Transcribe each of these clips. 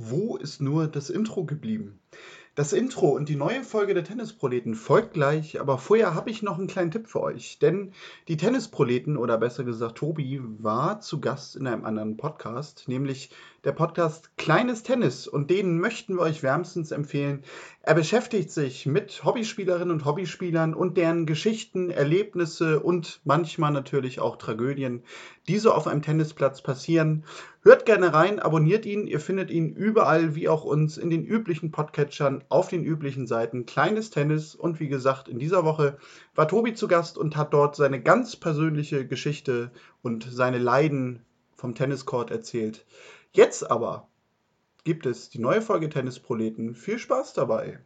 Wo ist nur das Intro geblieben? Das Intro und die neue Folge der Tennisproleten folgt gleich, aber vorher habe ich noch einen kleinen Tipp für euch. Denn die Tennisproleten, oder besser gesagt Tobi, war zu Gast in einem anderen Podcast, nämlich der Podcast Kleines Tennis. Und den möchten wir euch wärmstens empfehlen. Er beschäftigt sich mit Hobbyspielerinnen und Hobbyspielern und deren Geschichten, Erlebnisse und manchmal natürlich auch Tragödien, die so auf einem Tennisplatz passieren. Hört gerne rein, abonniert ihn. Ihr findet ihn überall, wie auch uns, in den üblichen Podcatchern, auf den üblichen Seiten. Kleines Tennis. Und wie gesagt, in dieser Woche war Tobi zu Gast und hat dort seine ganz persönliche Geschichte und seine Leiden vom Tenniscourt erzählt. Jetzt aber gibt es die neue Folge Tennisproleten. Viel Spaß dabei!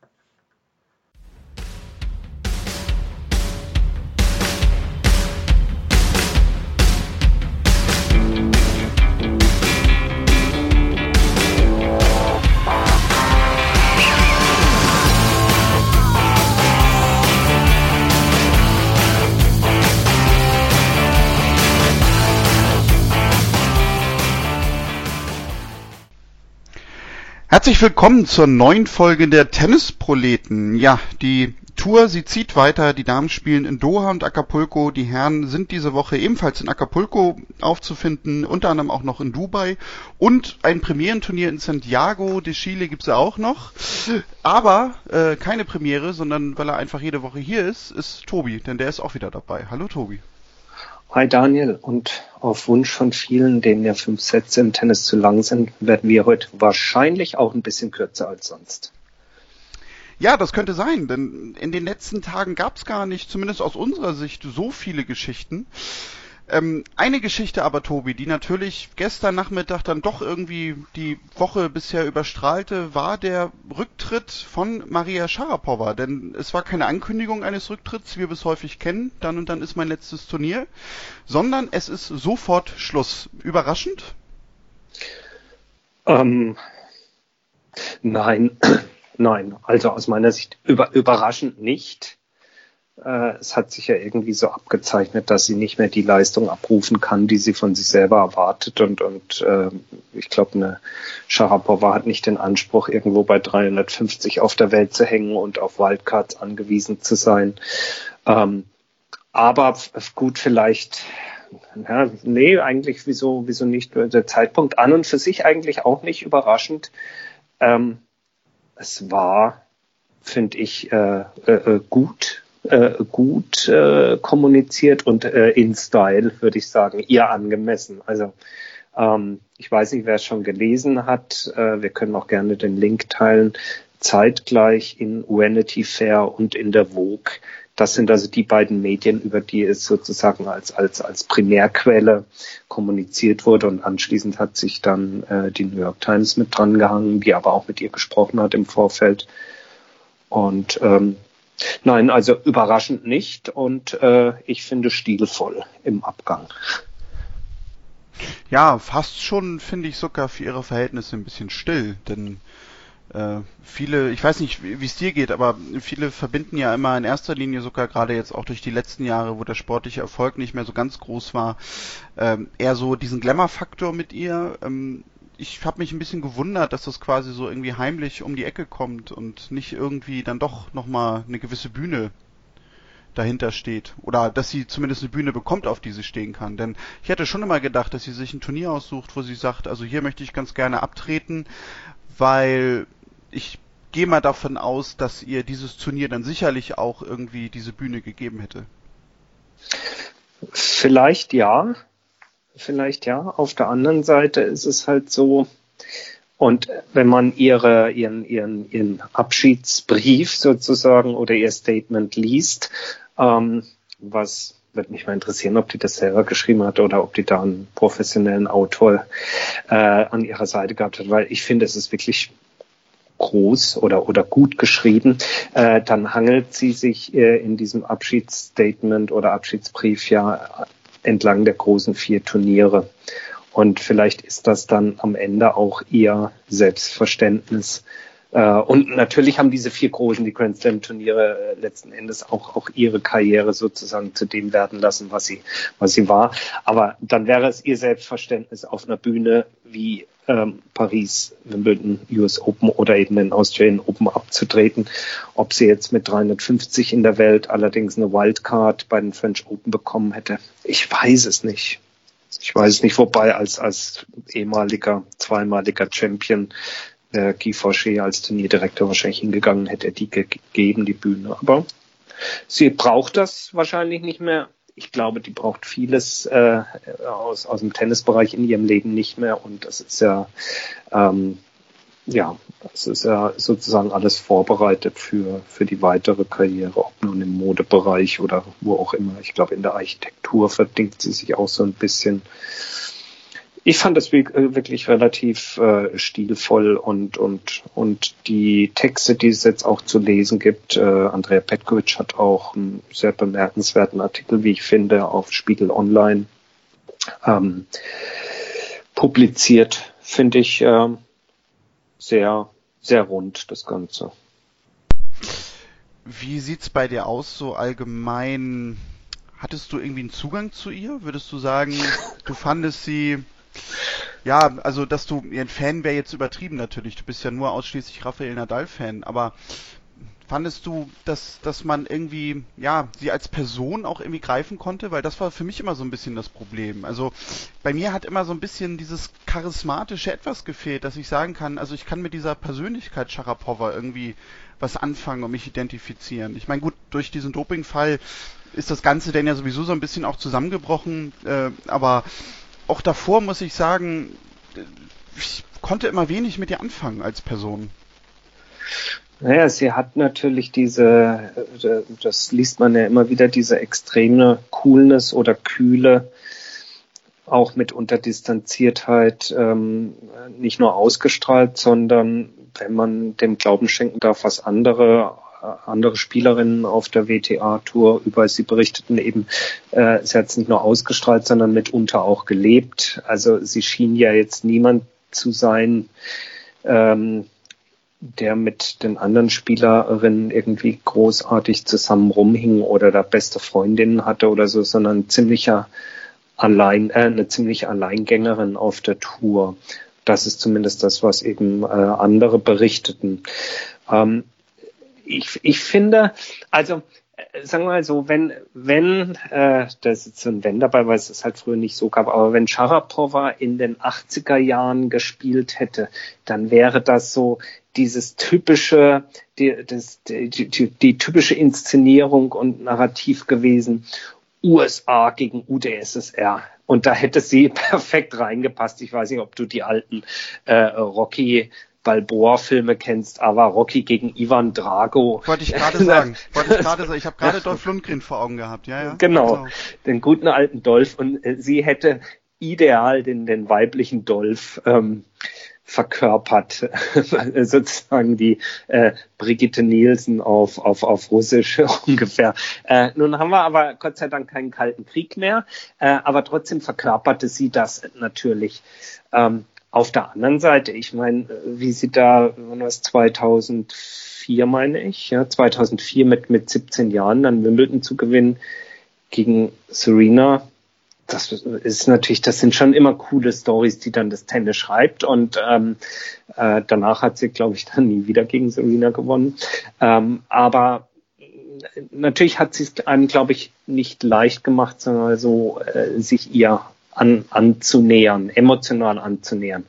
Herzlich willkommen zur neuen Folge der Tennisproleten. Ja, die Tour, sie zieht weiter. Die Damen spielen in Doha und Acapulco. Die Herren sind diese Woche ebenfalls in Acapulco aufzufinden, unter anderem auch noch in Dubai. Und ein Premierenturnier in Santiago de Chile gibt's ja auch noch. Aber äh, keine Premiere, sondern weil er einfach jede Woche hier ist, ist Tobi, denn der ist auch wieder dabei. Hallo Tobi. Hi Daniel und auf Wunsch von vielen, denen ja fünf Sätze im Tennis zu lang sind, werden wir heute wahrscheinlich auch ein bisschen kürzer als sonst. Ja, das könnte sein, denn in den letzten Tagen gab es gar nicht, zumindest aus unserer Sicht, so viele Geschichten. Ähm, eine Geschichte aber, Tobi, die natürlich gestern Nachmittag dann doch irgendwie die Woche bisher überstrahlte, war der Rücktritt von Maria Sharapova. Denn es war keine Ankündigung eines Rücktritts, wie wir es häufig kennen, dann und dann ist mein letztes Turnier, sondern es ist sofort Schluss. Überraschend? Ähm, nein, nein. Also aus meiner Sicht über, überraschend nicht. Äh, es hat sich ja irgendwie so abgezeichnet, dass sie nicht mehr die Leistung abrufen kann, die sie von sich selber erwartet. Und, und äh, ich glaube, eine Sharapova hat nicht den Anspruch, irgendwo bei 350 auf der Welt zu hängen und auf Wildcards angewiesen zu sein. Ähm, aber gut, vielleicht, ja, nee, eigentlich wieso, wieso nicht der Zeitpunkt an und für sich eigentlich auch nicht überraschend. Ähm, es war, finde ich, äh, äh, gut äh, gut äh, kommuniziert und äh, in Style, würde ich sagen, ihr angemessen. Also ähm, ich weiß nicht, wer es schon gelesen hat. Äh, wir können auch gerne den Link teilen. Zeitgleich in Vanity Fair und in der Vogue. Das sind also die beiden Medien, über die es sozusagen als, als, als Primärquelle kommuniziert wurde. Und anschließend hat sich dann äh, die New York Times mit dran gehangen, die aber auch mit ihr gesprochen hat im Vorfeld. Und ähm, Nein, also überraschend nicht und äh, ich finde stilvoll im Abgang. Ja, fast schon finde ich sogar für ihre Verhältnisse ein bisschen still, denn äh, viele, ich weiß nicht, wie es dir geht, aber viele verbinden ja immer in erster Linie sogar gerade jetzt auch durch die letzten Jahre, wo der sportliche Erfolg nicht mehr so ganz groß war, äh, eher so diesen Glamour-Faktor mit ihr. Ähm, ich habe mich ein bisschen gewundert, dass das quasi so irgendwie heimlich um die Ecke kommt und nicht irgendwie dann doch nochmal eine gewisse Bühne dahinter steht. Oder dass sie zumindest eine Bühne bekommt, auf die sie stehen kann. Denn ich hätte schon immer gedacht, dass sie sich ein Turnier aussucht, wo sie sagt, also hier möchte ich ganz gerne abtreten, weil ich gehe mal davon aus, dass ihr dieses Turnier dann sicherlich auch irgendwie diese Bühne gegeben hätte. Vielleicht ja vielleicht ja. Auf der anderen Seite ist es halt so, und wenn man ihre, ihren, ihren, ihren Abschiedsbrief sozusagen oder ihr Statement liest, ähm, was würde mich mal interessieren, ob die das selber geschrieben hat oder ob die da einen professionellen Autor äh, an ihrer Seite gehabt hat, weil ich finde, es ist wirklich groß oder, oder gut geschrieben, äh, dann hangelt sie sich äh, in diesem Abschiedsstatement oder Abschiedsbrief ja entlang der großen vier Turniere. Und vielleicht ist das dann am Ende auch ihr Selbstverständnis. Äh, und natürlich haben diese vier großen, die Grand Slam Turniere äh, letzten Endes auch, auch ihre Karriere sozusagen zu dem werden lassen, was sie, was sie war. Aber dann wäre es ihr Selbstverständnis auf einer Bühne wie ähm, Paris, Wimbledon, US Open oder eben den Australian Open abzutreten. Ob sie jetzt mit 350 in der Welt allerdings eine Wildcard bei den French Open bekommen hätte, ich weiß es nicht. Ich weiß es nicht, wobei als, als ehemaliger, zweimaliger Champion äh, Guy Fauché als Turnierdirektor wahrscheinlich hingegangen hätte, die gegeben, die Bühne. Aber sie braucht das wahrscheinlich nicht mehr ich glaube, die braucht vieles äh, aus, aus dem Tennisbereich in ihrem Leben nicht mehr. Und das ist ja, ähm, ja, es ist ja sozusagen alles vorbereitet für, für die weitere Karriere, ob nun im Modebereich oder wo auch immer. Ich glaube, in der Architektur verdingt sie sich auch so ein bisschen ich fand das äh, wirklich relativ äh, stilvoll und, und, und die Texte, die es jetzt auch zu lesen gibt, äh, Andrea Petkovic hat auch einen sehr bemerkenswerten Artikel, wie ich finde, auf Spiegel Online ähm, publiziert, finde ich äh, sehr, sehr rund, das Ganze. Wie sieht's bei dir aus, so allgemein? Hattest du irgendwie einen Zugang zu ihr? Würdest du sagen, du fandest sie ja, also dass du ein Fan wäre jetzt übertrieben natürlich. Du bist ja nur ausschließlich Rafael Nadal-Fan, aber fandest du, dass, dass man irgendwie, ja, sie als Person auch irgendwie greifen konnte? Weil das war für mich immer so ein bisschen das Problem. Also bei mir hat immer so ein bisschen dieses charismatische etwas gefehlt, dass ich sagen kann, also ich kann mit dieser Persönlichkeit Sharapova irgendwie was anfangen und mich identifizieren. Ich meine, gut, durch diesen Dopingfall ist das Ganze denn ja sowieso so ein bisschen auch zusammengebrochen, äh, aber auch davor muss ich sagen, ich konnte immer wenig mit ihr anfangen als Person. Naja, sie hat natürlich diese, das liest man ja immer wieder, diese extreme Coolness oder Kühle, auch mitunter Distanziertheit, ähm, nicht nur ausgestrahlt, sondern wenn man dem Glauben schenken darf, was andere andere Spielerinnen auf der WTA-Tour über sie berichteten eben, äh, sie hat es nicht nur ausgestrahlt, sondern mitunter auch gelebt. Also sie schien ja jetzt niemand zu sein, ähm, der mit den anderen Spielerinnen irgendwie großartig zusammen rumhing oder da beste Freundinnen hatte oder so, sondern ziemlicher allein, äh, eine ziemliche Alleingängerin auf der Tour. Das ist zumindest das, was eben äh, andere berichteten. Ähm, ich, ich finde, also äh, sagen wir mal so, wenn, wenn, äh, da ist so ein Wenn dabei, weil es es halt früher nicht so gab, aber wenn Sharapova in den 80er Jahren gespielt hätte, dann wäre das so dieses typische, die, das, die, die, die typische Inszenierung und Narrativ gewesen, USA gegen UdSSR. Und da hätte sie perfekt reingepasst. Ich weiß nicht, ob du die alten äh, Rocky Balboa-Filme kennst, aber Rocky gegen Ivan Drago. Wollte ich gerade sagen. Wollte ich gerade sagen. Ich habe gerade Dolph Lundgren vor Augen gehabt. Ja, ja. Genau. genau. Den guten alten Dolph. Und äh, sie hätte ideal den, den weiblichen Dolph ähm, verkörpert, sozusagen die äh, Brigitte Nielsen auf, auf, auf Russisch ungefähr. Äh, nun haben wir aber Gott sei Dank keinen Kalten Krieg mehr, äh, aber trotzdem verkörperte sie das natürlich. Ähm, auf der anderen Seite, ich meine, wie sie da, wann war es 2004, meine ich, ja, 2004 mit, mit 17 Jahren dann Wimbledon zu gewinnen gegen Serena, das ist natürlich, das sind schon immer coole Stories, die dann das Tennis schreibt und ähm, äh, danach hat sie, glaube ich, dann nie wieder gegen Serena gewonnen. Ähm, aber natürlich hat sie es einem, glaube ich, nicht leicht gemacht, sondern so äh, sich ihr an, anzunähern, emotional anzunähern.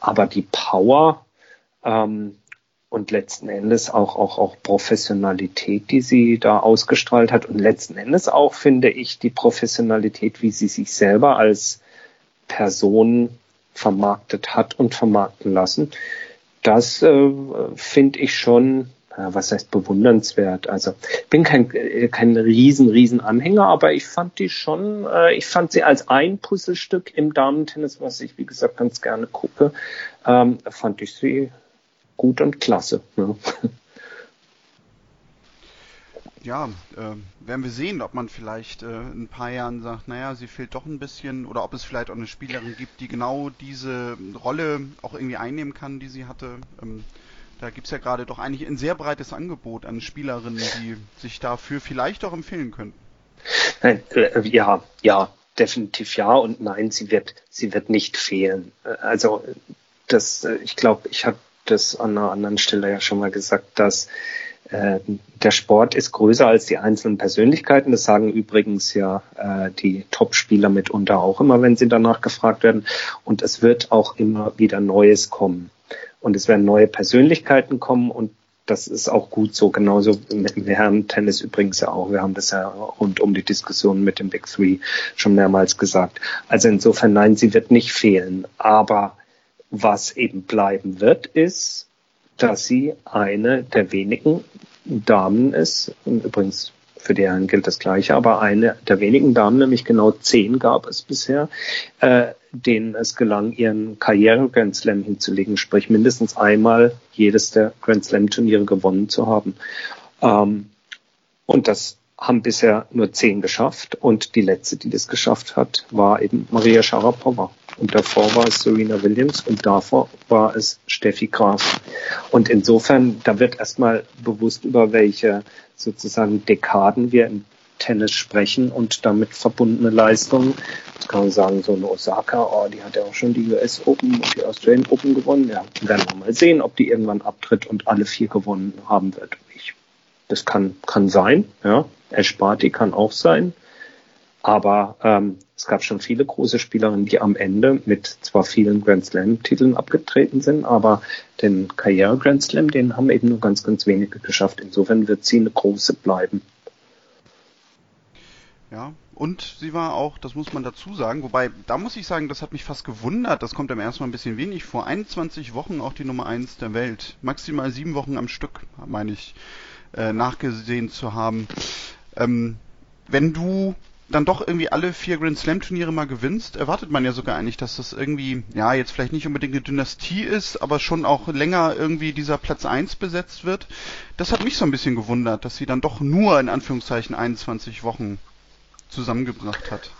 Aber die Power ähm, und letzten Endes auch, auch, auch Professionalität, die sie da ausgestrahlt hat und letzten Endes auch, finde ich, die Professionalität, wie sie sich selber als Person vermarktet hat und vermarkten lassen, das äh, finde ich schon was heißt bewundernswert. Also ich bin kein, äh, kein riesen, riesen Anhänger, aber ich fand die schon, äh, ich fand sie als ein Puzzlestück im Damentennis, was ich wie gesagt ganz gerne gucke, ähm, fand ich sie gut und klasse. Ja. Ja, äh, werden wir sehen, ob man vielleicht äh, in ein paar Jahren sagt, naja, sie fehlt doch ein bisschen, oder ob es vielleicht auch eine Spielerin gibt, die genau diese Rolle auch irgendwie einnehmen kann, die sie hatte. Ähm, da gibt es ja gerade doch eigentlich ein sehr breites Angebot an Spielerinnen, die sich dafür vielleicht auch empfehlen könnten. Äh, ja, ja, definitiv ja und nein, sie wird, sie wird nicht fehlen. Äh, also das, äh, ich glaube, ich habe das an einer anderen Stelle ja schon mal gesagt, dass äh, der Sport ist größer als die einzelnen Persönlichkeiten. Das sagen übrigens ja äh, die Top-Spieler mitunter auch immer, wenn sie danach gefragt werden. Und es wird auch immer wieder Neues kommen. Und es werden neue Persönlichkeiten kommen und das ist auch gut so, genauso mit dem Herren-Tennis übrigens ja auch. Wir haben das ja rund um die Diskussion mit dem Big Three schon mehrmals gesagt. Also insofern, nein, sie wird nicht fehlen. Aber was eben bleiben wird, ist, dass sie eine der wenigen Damen ist. Und übrigens für die Herren gilt das Gleiche, aber eine der wenigen Damen, nämlich genau zehn gab es bisher, äh, denen es gelang, ihren Karriere-Grand Slam hinzulegen, sprich mindestens einmal jedes der Grand Slam-Turniere gewonnen zu haben. Ähm, und das haben bisher nur zehn geschafft und die letzte, die das geschafft hat, war eben Maria Sharapova. Und davor war es Serena Williams und davor war es Steffi Graf. Und insofern, da wird erstmal bewusst über welche sozusagen Dekaden wir im Tennis sprechen und damit verbundene Leistungen. Jetzt kann man sagen, so eine Osaka, oh, die hat ja auch schon die US Open und die Australian Open gewonnen. Ja, werden wir mal sehen, ob die irgendwann abtritt und alle vier gewonnen haben wird. Ich, das kann, kann sein, ja. Esparti kann auch sein. Aber ähm, es gab schon viele große Spielerinnen, die am Ende mit zwar vielen Grand Slam-Titeln abgetreten sind, aber den Karriere-Grand Slam, den haben eben nur ganz, ganz wenige geschafft. Insofern wird sie eine große bleiben. Ja, und sie war auch, das muss man dazu sagen, wobei, da muss ich sagen, das hat mich fast gewundert, das kommt am ersten Mal ein bisschen wenig vor. 21 Wochen auch die Nummer 1 der Welt. Maximal sieben Wochen am Stück, meine ich, äh, nachgesehen zu haben. Ähm, wenn du dann doch irgendwie alle vier Grand Slam Turniere mal gewinnst, erwartet man ja sogar eigentlich, dass das irgendwie, ja, jetzt vielleicht nicht unbedingt eine Dynastie ist, aber schon auch länger irgendwie dieser Platz 1 besetzt wird. Das hat mich so ein bisschen gewundert, dass sie dann doch nur in Anführungszeichen 21 Wochen zusammengebracht hat.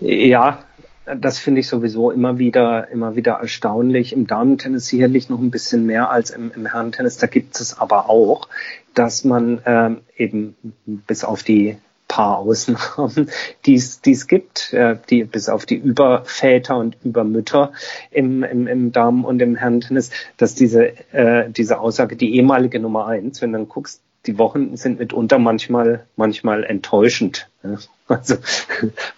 Ja, das finde ich sowieso immer wieder, immer wieder erstaunlich. Im Damentennis sicherlich noch ein bisschen mehr als im, im Herrentennis. Da gibt es aber auch, dass man ähm, eben bis auf die paar Ausnahmen, die es gibt, äh, die bis auf die Überväter und Übermütter im, im, im Damen- und im Herrentennis, dass diese, äh, diese Aussage, die ehemalige Nummer eins, wenn du dann guckst, die Wochen sind mitunter manchmal, manchmal enttäuschend. Also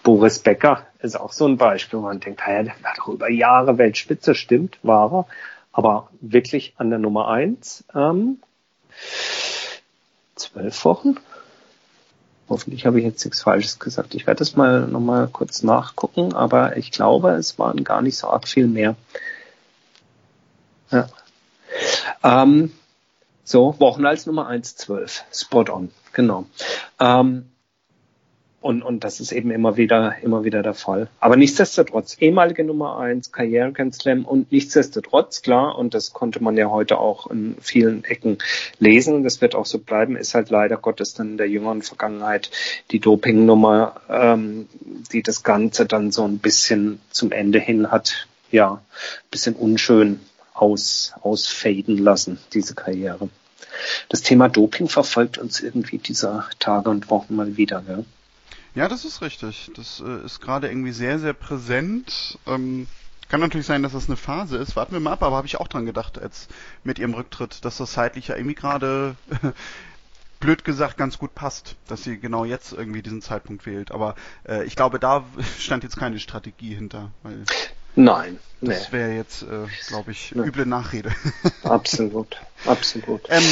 Boris Becker ist auch so ein Beispiel, wo man denkt, ja, der war doch über Jahre Weltspitze, stimmt, war er, aber wirklich an der Nummer eins ähm, zwölf Wochen, Hoffentlich habe ich jetzt nichts Falsches gesagt. Ich werde das mal nochmal kurz nachgucken, aber ich glaube, es waren gar nicht so arg viel mehr. Ja. Ähm, so, Wochen als Nummer 1, 12. Spot on, genau. Ähm, und, und das ist eben immer wieder, immer wieder der Fall. Aber nichtsdestotrotz, ehemalige Nummer eins, Karriere Grand Slam und nichtsdestotrotz, klar, und das konnte man ja heute auch in vielen Ecken lesen, das wird auch so bleiben, ist halt leider Gottes dann in der jüngeren Vergangenheit die Dopingnummer, ähm, die das Ganze dann so ein bisschen zum Ende hin hat, ja, bisschen unschön aus, ausfaden lassen, diese Karriere. Das Thema Doping verfolgt uns irgendwie dieser Tage und Wochen mal wieder, gell? Ja, das ist richtig. Das äh, ist gerade irgendwie sehr, sehr präsent. Ähm, kann natürlich sein, dass das eine Phase ist. Warten wir mal ab, aber habe ich auch dran gedacht, als mit ihrem Rücktritt, dass das zeitlich ja irgendwie gerade blöd gesagt ganz gut passt, dass sie genau jetzt irgendwie diesen Zeitpunkt wählt. Aber äh, ich glaube, da stand jetzt keine Strategie hinter. Weil Nein, das nee. wäre jetzt, äh, glaube ich, nee. üble Nachrede. absolut, absolut. Ähm,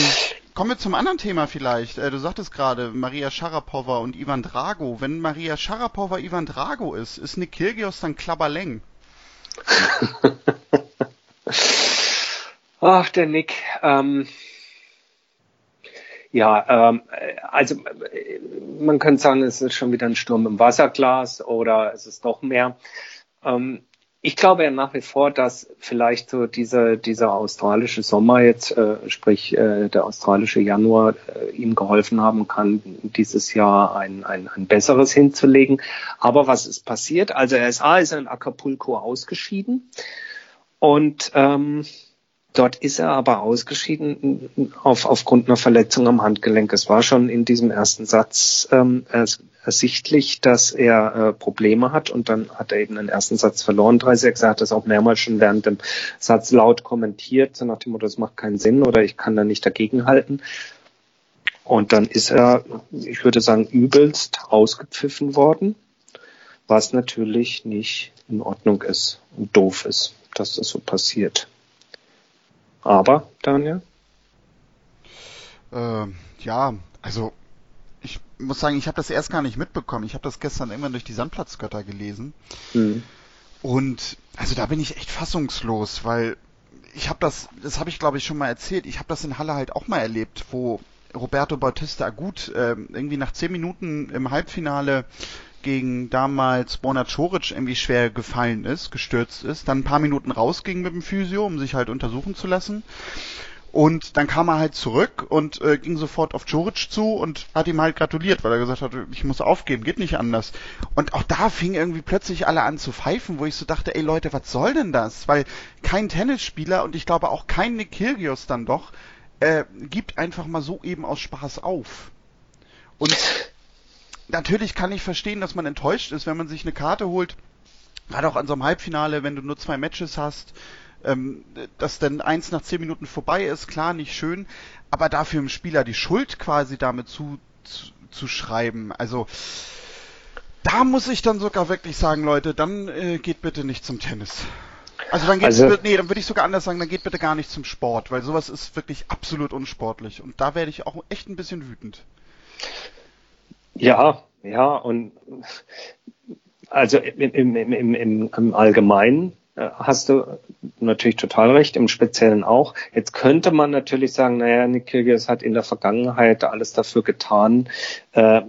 Kommen wir zum anderen Thema vielleicht. Äh, du sagtest gerade Maria Sharapova und Ivan Drago. Wenn Maria Sharapova Ivan Drago ist, ist Nick Kyrgios dann Klabberleng? Ach, der Nick. Ähm, ja, ähm, also man könnte sagen, es ist schon wieder ein Sturm im Wasserglas oder es ist doch mehr. Ähm, ich glaube ja nach wie vor, dass vielleicht so dieser, dieser australische Sommer jetzt, äh, sprich äh, der australische Januar, äh, ihm geholfen haben kann, dieses Jahr ein, ein, ein besseres hinzulegen. Aber was ist passiert? Also er ist A, ist er in Acapulco ausgeschieden und ähm, Dort ist er aber ausgeschieden auf, aufgrund einer Verletzung am Handgelenk. Es war schon in diesem ersten Satz ähm, ersichtlich, dass er äh, Probleme hat und dann hat er eben den ersten Satz verloren. 3-6, er hat das auch mehrmals schon während dem Satz laut kommentiert, so nach dem Motto, das macht keinen Sinn oder ich kann da nicht dagegenhalten. Und dann ist er, ich würde sagen, übelst ausgepfiffen worden, was natürlich nicht in Ordnung ist und doof ist, dass das so passiert. Aber, Daniel? Äh, ja, also ich muss sagen, ich habe das erst gar nicht mitbekommen. Ich habe das gestern irgendwann durch die Sandplatzgötter gelesen. Mhm. Und also da bin ich echt fassungslos, weil ich habe das, das habe ich glaube ich schon mal erzählt, ich habe das in Halle halt auch mal erlebt, wo Roberto Bautista gut äh, irgendwie nach zehn Minuten im Halbfinale gegen damals Borna Coric irgendwie schwer gefallen ist, gestürzt ist, dann ein paar Minuten rausging mit dem Physio, um sich halt untersuchen zu lassen. Und dann kam er halt zurück und äh, ging sofort auf Joric zu und hat ihm halt gratuliert, weil er gesagt hat, ich muss aufgeben, geht nicht anders. Und auch da fing irgendwie plötzlich alle an zu pfeifen, wo ich so dachte, ey Leute, was soll denn das? Weil kein Tennisspieler und ich glaube auch kein Nick Kyrgios dann doch äh, gibt einfach mal so eben aus Spaß auf. Und natürlich kann ich verstehen, dass man enttäuscht ist, wenn man sich eine Karte holt, gerade auch an so einem Halbfinale, wenn du nur zwei Matches hast, ähm, dass dann eins nach zehn Minuten vorbei ist, klar, nicht schön, aber dafür im Spieler die Schuld quasi damit zu, zu, zu schreiben, also da muss ich dann sogar wirklich sagen, Leute, dann äh, geht bitte nicht zum Tennis. Also dann geht also, nee, dann würde ich sogar anders sagen, dann geht bitte gar nicht zum Sport, weil sowas ist wirklich absolut unsportlich und da werde ich auch echt ein bisschen wütend. Ja, ja, und also im, im, im, im, im Allgemeinen hast du natürlich total recht, im Speziellen auch. Jetzt könnte man natürlich sagen, naja, Nick Kyrgios hat in der Vergangenheit alles dafür getan, äh,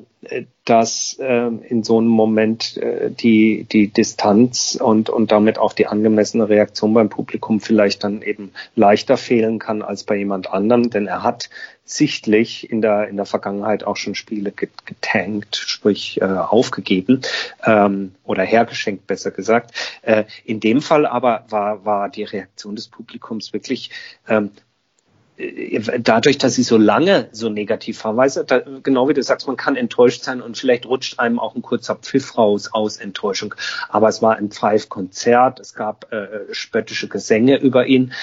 dass äh, in so einem Moment äh, die, die Distanz und, und damit auch die angemessene Reaktion beim Publikum vielleicht dann eben leichter fehlen kann als bei jemand anderem, denn er hat sichtlich in der, in der Vergangenheit auch schon Spiele getankt, sprich äh, aufgegeben ähm, oder hergeschenkt, besser gesagt. Äh, in dem Fall aber war, war die Reaktion des Publikums wirklich ähm, äh, dadurch, dass sie so lange so negativ du, da, genau wie du sagst, man kann enttäuscht sein und vielleicht rutscht einem auch ein kurzer Pfiff raus aus Enttäuschung. Aber es war ein Pfeif-Konzert, es gab äh, spöttische Gesänge über ihn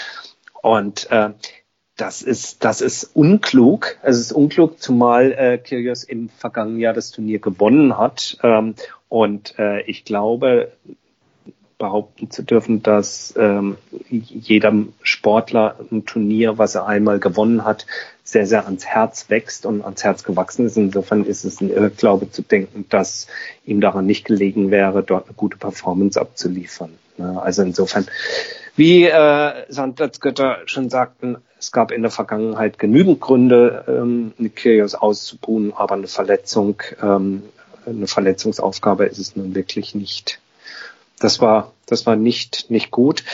und äh, das ist, das ist unklug. Es ist unklug, zumal äh, Kyrgios im vergangenen Jahr das Turnier gewonnen hat. Ähm, und äh, ich glaube, behaupten zu dürfen, dass ähm, jedem Sportler ein Turnier, was er einmal gewonnen hat, sehr, sehr ans Herz wächst und ans Herz gewachsen ist. Insofern ist es ein Irrglaube zu denken, dass ihm daran nicht gelegen wäre, dort eine gute Performance abzuliefern. Also insofern, wie äh, Sandplatzgötter schon sagten, es gab in der Vergangenheit genügend Gründe, ähm, Nikirios auszubuhen, aber eine Verletzung, ähm, eine Verletzungsaufgabe ist es nun wirklich nicht das war, das war nicht, nicht gut.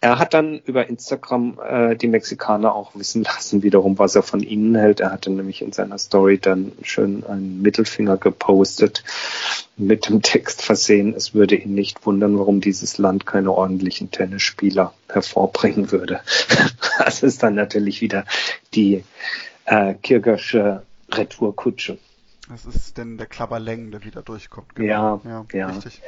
Er hat dann über Instagram äh, die Mexikaner auch wissen lassen, wiederum, was er von ihnen hält. Er hatte nämlich in seiner Story dann schön einen Mittelfinger gepostet, mit dem Text versehen, es würde ihn nicht wundern, warum dieses Land keine ordentlichen Tennisspieler hervorbringen würde. das ist dann natürlich wieder die äh, Kirgersche Retourkutsche. Das ist denn der Klapperlängen, der wieder durchkommt. Genau. Ja, ja, ja. Richtig.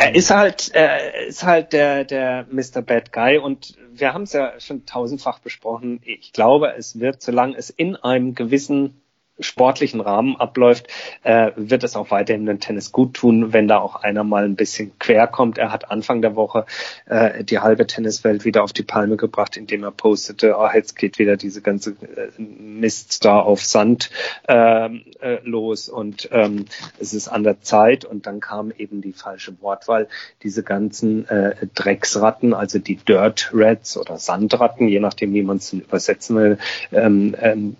Er ist halt, er ist halt der, der Mr. Bad Guy und wir haben es ja schon tausendfach besprochen. Ich glaube, es wird, solange es in einem gewissen sportlichen Rahmen abläuft, äh, wird es auch weiterhin den Tennis gut tun, wenn da auch einer mal ein bisschen quer kommt. Er hat Anfang der Woche äh, die halbe Tenniswelt wieder auf die Palme gebracht, indem er postete, oh, jetzt geht wieder diese ganze äh, Mist da auf Sand ähm, äh, los und ähm, es ist an der Zeit und dann kam eben die falsche Wortwahl. Diese ganzen äh, Drecksratten, also die Dirt Rats oder Sandratten, je nachdem, wie man es übersetzen will, ähm, ähm,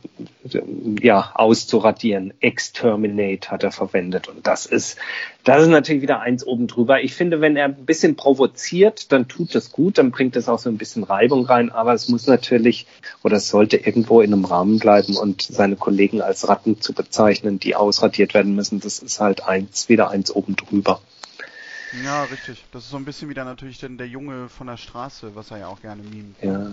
ja, auszuradieren. Exterminate hat er verwendet. Und das ist, das ist natürlich wieder eins oben drüber. Ich finde, wenn er ein bisschen provoziert, dann tut das gut, dann bringt es auch so ein bisschen Reibung rein. Aber es muss natürlich oder es sollte irgendwo in einem Rahmen bleiben und seine Kollegen als Ratten zu bezeichnen, die ausradiert werden müssen, das ist halt eins, wieder eins oben drüber. Ja, richtig. Das ist so ein bisschen wieder natürlich denn der Junge von der Straße, was er ja auch gerne mimt. Ja.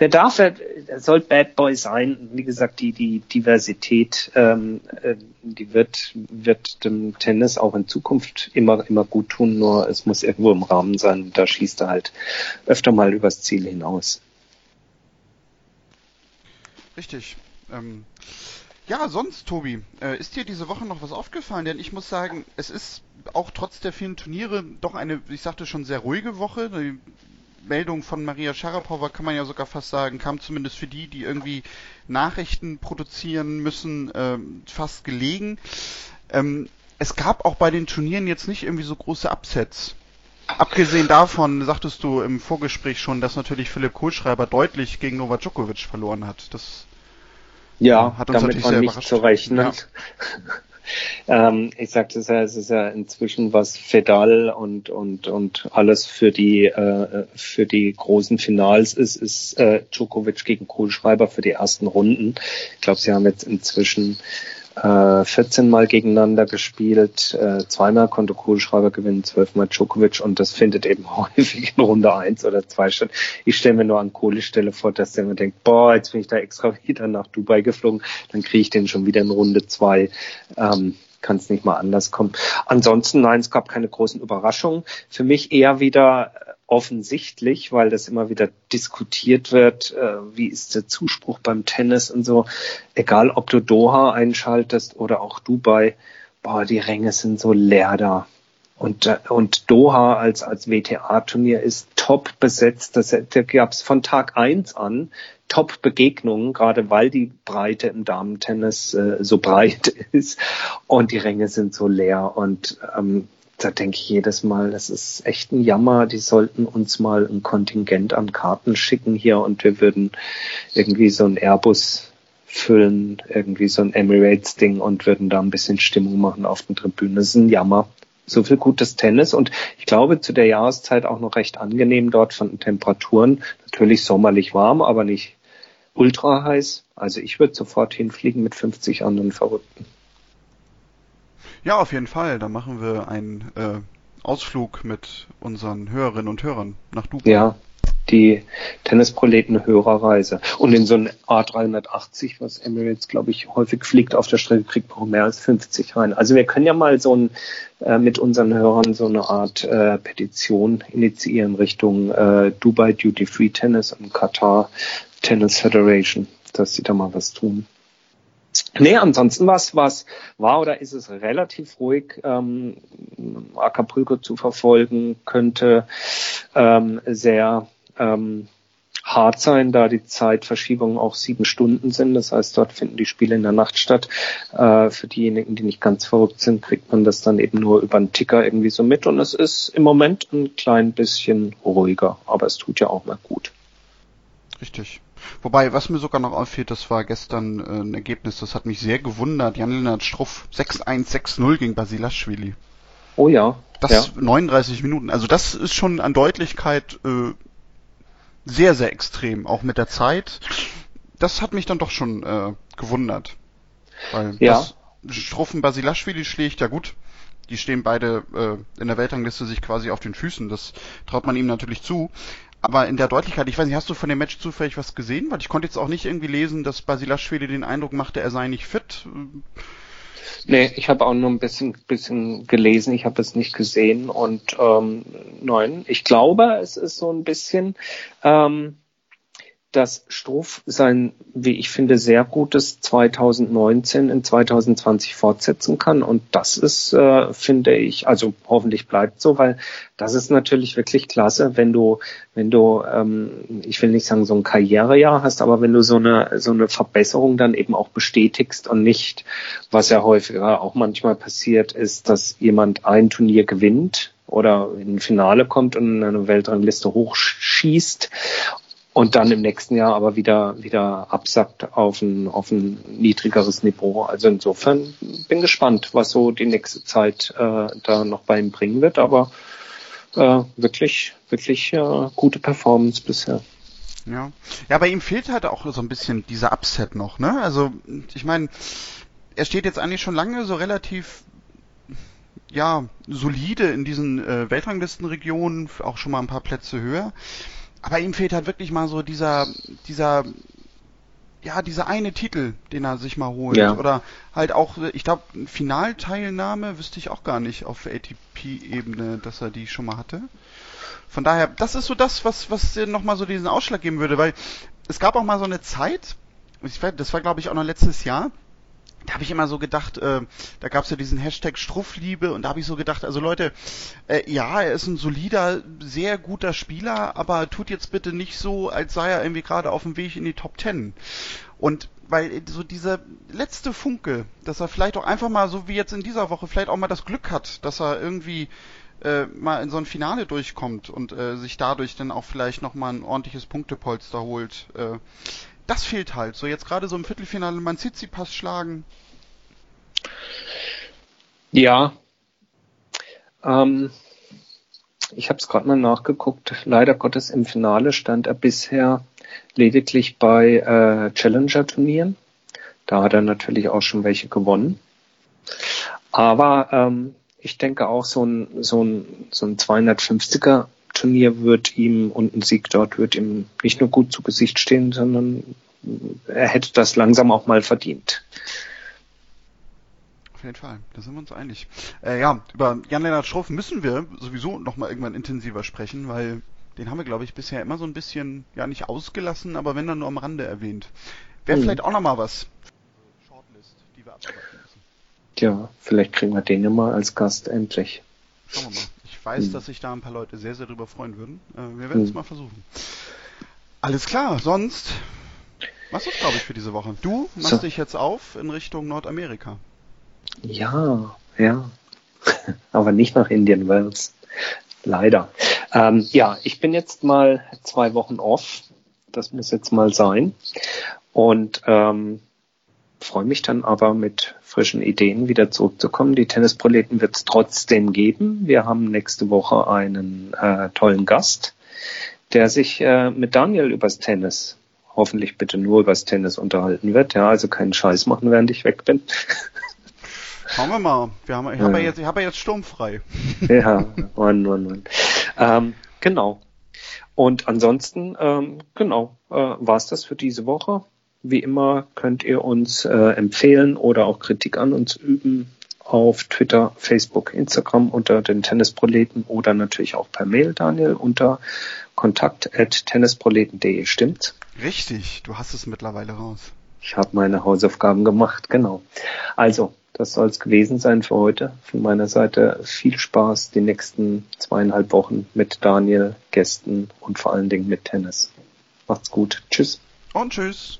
der darf, der soll Bad Boy sein. Wie gesagt, die, die Diversität, ähm, äh, die wird, wird dem Tennis auch in Zukunft immer, immer gut tun, nur es muss irgendwo im Rahmen sein. Da schießt er halt öfter mal übers Ziel hinaus. Richtig. Ähm, ja, sonst, Tobi, äh, ist dir diese Woche noch was aufgefallen? Denn ich muss sagen, es ist auch trotz der vielen Turniere doch eine, ich sagte schon, sehr ruhige Woche. Die Meldung von Maria Sharapova kann man ja sogar fast sagen, kam zumindest für die, die irgendwie Nachrichten produzieren müssen, ähm, fast gelegen. Ähm, es gab auch bei den Turnieren jetzt nicht irgendwie so große Upsets. Abgesehen davon sagtest du im Vorgespräch schon, dass natürlich Philipp Kohlschreiber deutlich gegen Novak Djokovic verloren hat. Das ja, hat uns damit man nicht zu rechnen. Ja. ähm, ich sagte es ja, es ist ja inzwischen was Fedal und und und alles für die äh, für die großen Finals ist, ist äh, Djokovic gegen Kohlschreiber für die ersten Runden. Ich glaube, sie haben jetzt inzwischen äh, 14 Mal gegeneinander gespielt, äh, zweimal konnte Kohlschreiber gewinnen, zwölfmal Djokovic und das findet eben häufig in Runde eins oder zwei statt. Ich stelle mir nur an Kohles Stelle vor, dass der immer denkt, boah, jetzt bin ich da extra wieder nach Dubai geflogen, dann kriege ich den schon wieder in Runde zwei. Ähm, kann es nicht mal anders kommen. Ansonsten, nein, es gab keine großen Überraschungen. Für mich eher wieder offensichtlich, weil das immer wieder diskutiert wird, äh, wie ist der Zuspruch beim Tennis und so. Egal, ob du Doha einschaltest oder auch Dubai, boah, die Ränge sind so leer da. Und, äh, und Doha als, als WTA-Turnier ist top besetzt. Das, da gab es von Tag eins an Top-Begegnungen, gerade weil die Breite im Damentennis äh, so breit ist und die Ränge sind so leer. Und ähm, da denke ich jedes Mal, das ist echt ein Jammer. Die sollten uns mal ein Kontingent an Karten schicken hier und wir würden irgendwie so ein Airbus füllen, irgendwie so ein Emirates-Ding und würden da ein bisschen Stimmung machen auf den Tribünen. Das ist ein Jammer. So viel gutes Tennis und ich glaube zu der Jahreszeit auch noch recht angenehm dort von den Temperaturen. Natürlich sommerlich warm, aber nicht ultra heiß. Also ich würde sofort hinfliegen mit 50 anderen Verrückten. Ja, auf jeden Fall. Da machen wir einen äh, Ausflug mit unseren Hörerinnen und Hörern nach Dubai. Ja, die Tennisproleten-Hörerreise. Und in so ein A380, was Emirates, glaube ich, häufig fliegt auf der Strecke, kriegt man mehr als 50 rein. Also wir können ja mal so ein, äh, mit unseren Hörern so eine Art äh, Petition initiieren Richtung äh, Dubai Duty Free Tennis und Qatar Tennis Federation, dass sie da mal was tun. Nee, ansonsten was, was war oder ist es relativ ruhig. Ähm, Acapulco zu verfolgen könnte ähm, sehr ähm, hart sein, da die Zeitverschiebungen auch sieben Stunden sind. Das heißt, dort finden die Spiele in der Nacht statt. Äh, für diejenigen, die nicht ganz verrückt sind, kriegt man das dann eben nur über einen Ticker irgendwie so mit. Und es ist im Moment ein klein bisschen ruhiger, aber es tut ja auch mal gut. Richtig. Wobei, was mir sogar noch auffällt, das war gestern äh, ein Ergebnis, das hat mich sehr gewundert. Jan-Lennart Struff 6-1-6-0 gegen Basilashvili. Oh ja. Das ja. 39 Minuten. Also das ist schon an Deutlichkeit äh, sehr, sehr extrem, auch mit der Zeit. Das hat mich dann doch schon äh, gewundert. Weil ja. das Struffen Basilashvili schlägt, ja gut, die stehen beide äh, in der Weltrangliste sich quasi auf den Füßen. Das traut man ihm natürlich zu. Aber in der Deutlichkeit, ich weiß nicht, hast du von dem Match zufällig was gesehen? Weil ich konnte jetzt auch nicht irgendwie lesen, dass Basilashvili den Eindruck machte, er sei nicht fit. Nee, ich habe auch nur ein bisschen, bisschen gelesen, ich habe es nicht gesehen und ähm, nein, ich glaube, es ist so ein bisschen, ähm, dass Struff sein, wie ich finde, sehr gutes 2019 in 2020 fortsetzen kann. Und das ist, äh, finde ich, also hoffentlich bleibt so, weil das ist natürlich wirklich klasse, wenn du, wenn du, ähm, ich will nicht sagen so ein Karrierejahr hast, aber wenn du so eine, so eine Verbesserung dann eben auch bestätigst und nicht, was ja häufiger auch manchmal passiert, ist, dass jemand ein Turnier gewinnt oder in ein Finale kommt und in eine Weltrangliste hochschießt und dann im nächsten Jahr aber wieder wieder absackt auf ein auf ein niedrigeres Niveau. Also insofern bin gespannt, was so die nächste Zeit äh, da noch bei ihm bringen wird, aber äh, wirklich wirklich äh, gute Performance bisher. Ja. Ja, bei ihm fehlt halt auch so ein bisschen dieser Upset noch, ne? Also, ich meine, er steht jetzt eigentlich schon lange so relativ ja, solide in diesen äh, Weltranglistenregionen, auch schon mal ein paar Plätze höher. Aber ihm fehlt halt wirklich mal so dieser, dieser, ja, dieser eine Titel, den er sich mal holt. Ja. Oder halt auch, ich glaube, Finalteilnahme wüsste ich auch gar nicht auf ATP-Ebene, dass er die schon mal hatte. Von daher, das ist so das, was, was dir nochmal so diesen Ausschlag geben würde, weil es gab auch mal so eine Zeit, das war glaube ich auch noch letztes Jahr, da habe ich immer so gedacht, äh, da gab es ja diesen Hashtag Struffliebe und da habe ich so gedacht, also Leute, äh, ja, er ist ein solider, sehr guter Spieler, aber tut jetzt bitte nicht so, als sei er irgendwie gerade auf dem Weg in die Top Ten. Und weil so dieser letzte Funke, dass er vielleicht auch einfach mal, so wie jetzt in dieser Woche, vielleicht auch mal das Glück hat, dass er irgendwie äh, mal in so ein Finale durchkommt und äh, sich dadurch dann auch vielleicht nochmal ein ordentliches Punktepolster holt. Äh, das fehlt halt. So jetzt gerade so im Viertelfinale man Tsitsipas schlagen. Ja. Ähm, ich habe es gerade mal nachgeguckt. Leider Gottes im Finale stand er bisher lediglich bei äh, Challenger-Turnieren. Da hat er natürlich auch schon welche gewonnen. Aber ähm, ich denke auch so ein, so ein, so ein 250er Turnier wird ihm und ein Sieg dort wird ihm nicht nur gut zu Gesicht stehen, sondern er hätte das langsam auch mal verdient. Auf jeden Fall, da sind wir uns einig. Äh, ja, über Jan-Lennart Schroff müssen wir sowieso nochmal irgendwann intensiver sprechen, weil den haben wir, glaube ich, bisher immer so ein bisschen, ja nicht ausgelassen, aber wenn dann nur am Rande erwähnt. Wäre mhm. vielleicht auch nochmal was. Shortlist, die wir abarbeiten müssen. Tja, vielleicht kriegen wir den ja mal als Gast endlich. Schauen wir mal weiß, hm. dass sich da ein paar Leute sehr, sehr drüber freuen würden. Äh, wir werden es hm. mal versuchen. Alles klar, sonst was ist, glaube ich, für diese Woche? Du machst so. dich jetzt auf in Richtung Nordamerika. Ja, ja. Aber nicht nach Indien Wells. Leider. Ähm, ja, ich bin jetzt mal zwei Wochen off. Das muss jetzt mal sein. Und ähm, freue mich dann aber mit frischen Ideen wieder zurückzukommen. Die Tennisproleten wird es trotzdem geben. Wir haben nächste Woche einen äh, tollen Gast, der sich äh, mit Daniel übers Tennis, hoffentlich bitte nur übers Tennis unterhalten wird. Ja, also keinen Scheiß machen, während ich weg bin. Schauen wir mal. Wir haben, ich habe ja. jetzt, ich habe ja jetzt sturmfrei. ja, Mann, Mann, Mann. Ähm, genau. Und ansonsten, ähm, genau, äh, war es das für diese Woche. Wie immer könnt ihr uns äh, empfehlen oder auch Kritik an uns üben auf Twitter, Facebook, Instagram unter den Tennisproleten oder natürlich auch per Mail, Daniel, unter kontakt.tennisproleten.de. Stimmt's? Richtig, du hast es mittlerweile raus. Ich habe meine Hausaufgaben gemacht, genau. Also, das soll es gewesen sein für heute. Von meiner Seite viel Spaß die nächsten zweieinhalb Wochen mit Daniel, Gästen und vor allen Dingen mit Tennis. Macht's gut. Tschüss. Und tschüss.